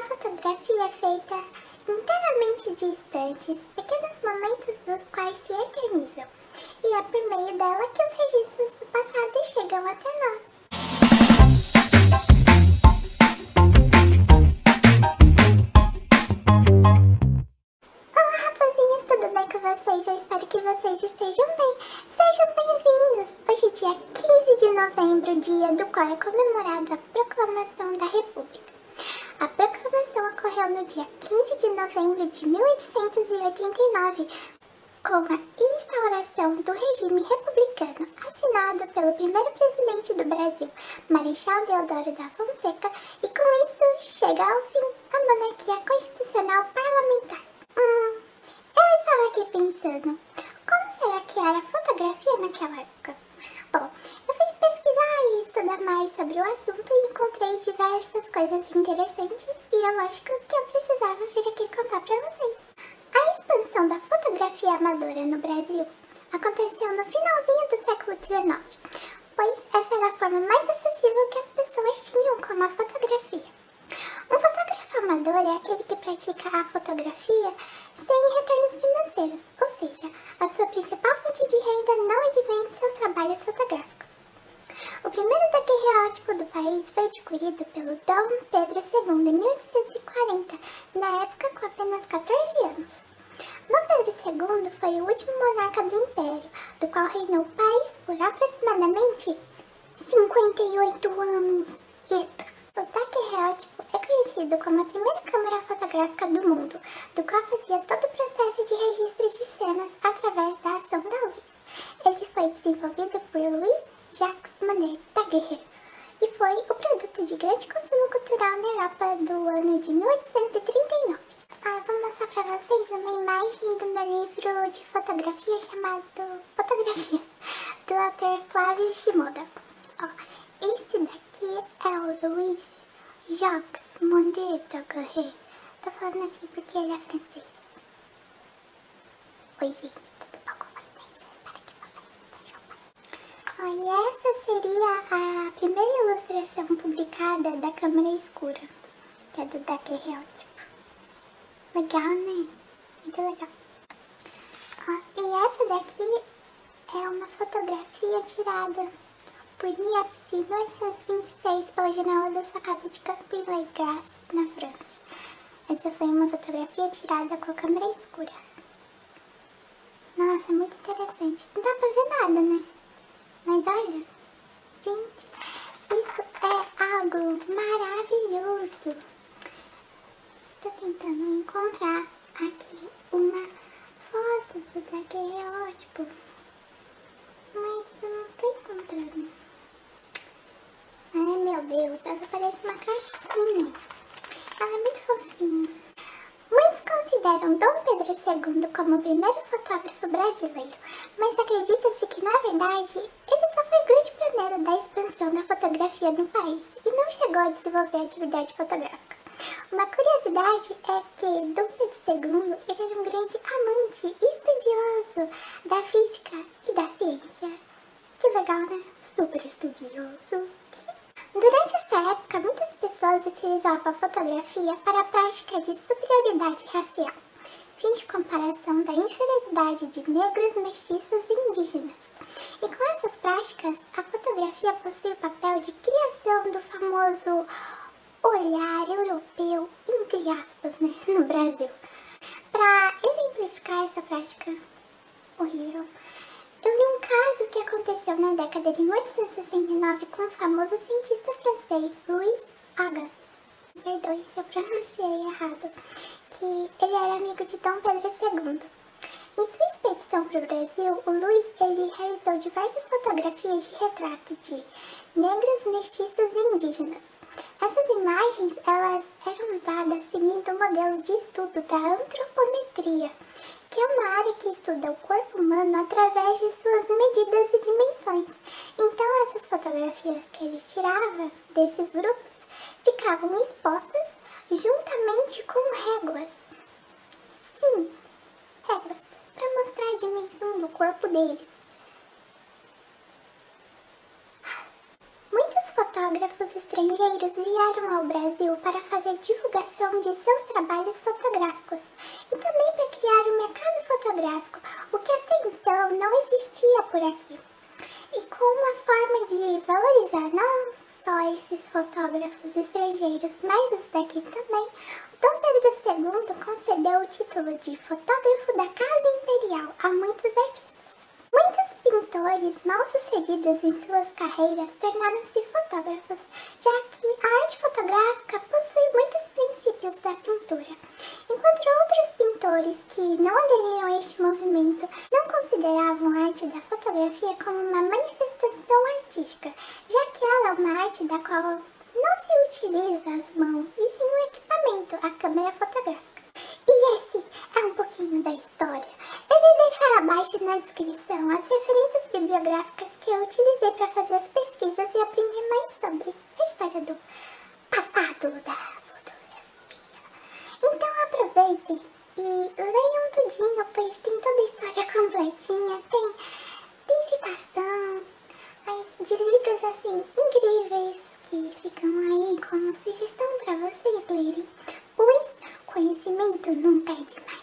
A fotografia é feita inteiramente de instantes, pequenos momentos dos quais se eternizam, e é por meio dela que os registros do passado chegam até nós. Olá, rapazinhas, tudo bem com vocês? Eu espero que vocês estejam bem. Sejam bem-vindos! Hoje, dia 15 de novembro, dia do qual é comemorada a Proclamação da República. No dia 15 de novembro de 1889, com a instauração do regime republicano, assinado pelo primeiro presidente do Brasil, Marechal Deodoro da Fonseca, e com isso chega ao fim a monarquia constitucional parlamentar. Hum, eu estava aqui pensando, como será que era a fotografia naquela época? Bom, eu fui pesquisar e estudar mais sobre o assunto e encontrei diversas coisas interessantes e é lógico que eu precisava vir aqui contar para vocês. A expansão da fotografia amadora no Brasil aconteceu no finalzinho do século XIX, pois essa era a forma mais acessível que as pessoas tinham com a fotografia. Um fotógrafo amador é aquele que pratica a fotografia sem retornos financeiros, ou seja, a sua principal fonte de renda não advém de seus trabalhos fotográficos. O primeiro daguerreótipo do país foi adquirido pelo Dom Pedro II em 1840, na época com apenas 14 anos. Dom Pedro II foi o último monarca do Império, do qual reinou o país por aproximadamente 58 anos. Eita! O daguerreótipo é conhecido como a primeira câmera fotográfica do mundo, do qual fazia todo o processo de registro de cenas através da ação da luz. Ele foi desenvolvido por Louis Jacques Manet Daguerre e foi o produto de grande consumo cultural na Europa do ano de 1839. Ah, vou mostrar para vocês uma imagem do meu livro de fotografia chamado Fotografia, do autor Flávio Shimoda. Ó, esse daqui é o Louis Jacques Mondet Daguerre. Tô falando assim porque ele é francês. Oi, gente, tudo bom com vocês? Eu espero que vocês e essa seria a primeira ilustração publicada da câmera escura, que é do daguerreótipo. Legal, né? Muito legal. E essa daqui é uma fotografia tirada por Niepce em 1926 pela janela da sua casa de Camp-les-Grasse, na França. Essa foi uma fotografia tirada com a câmera escura. Nossa, muito interessante. Não dá pra ver nada, né? Mas olha, gente, isso é algo maravilhoso. Tô tentando encontrar aqui uma foto do daguerreótipo, mas eu não tô encontrando. Ai meu Deus, ela parece uma caixinha. Ela é muito fofinha. Muitos consideram Dom Pedro II como o primeiro fotógrafo brasileiro, mas acredita-se que, na verdade, ele só foi grande pioneiro da fotografia no país e não chegou a desenvolver atividade fotográfica. Uma curiosidade é que Dom Pedro II era um grande amante e estudioso da física e da ciência. Que legal, né? Super estudioso. Durante essa época, muitas pessoas utilizavam a fotografia para a prática de superioridade racial, fim de comparação da inferioridade de negros, mestiços e indígenas. E com essas práticas, a fotografia possui o papel de criação do famoso olhar europeu, entre aspas, né, no Brasil. Para exemplificar essa prática horrível, eu vi um caso que aconteceu na década de 1869 com o famoso cientista francês Louis Agassiz. Perdoe se eu pronunciei errado. Que ele era amigo de Dom Pedro II. Para o Brasil, o Louis ele realizou diversas fotografias de retrato de negros, mestiços e indígenas. Essas imagens elas eram usadas seguindo o modelo de estudo da antropometria, que é uma área que estuda o corpo humano através de suas medidas e dimensões. Então essas fotografias que ele tirava desses grupos ficavam expostas juntamente com réguas. Sim, réguas, para mostrar a dimensão do corpo deles. fotógrafos estrangeiros vieram ao Brasil para fazer divulgação de seus trabalhos fotográficos e também para criar um mercado fotográfico, o que até então não existia por aqui. E com uma forma de valorizar não só esses fotógrafos estrangeiros, mas os daqui também, Dom Pedro II concedeu o título de fotógrafo da Casa Imperial a muitos artistas. Muitos pintores mal-sucedidos em suas carreiras tornaram-se fotógrafos, já que a arte fotográfica possui muitos princípios da pintura, enquanto outros pintores que não aderiram a este movimento não consideravam a arte da fotografia como uma manifestação artística, já que ela é uma arte da qual não se utiliza as mãos, e sim um equipamento, a câmera fotográfica. E esse é um pouquinho da história deixar abaixo na descrição as referências bibliográficas que eu utilizei para fazer as pesquisas e aprender mais sobre a história do passado da fotografia. Então aproveitem e leiam tudinho, pois tem toda a história completinha, tem, tem citação de livros assim incríveis que ficam aí como sugestão para vocês lerem, pois conhecimento não perde mais.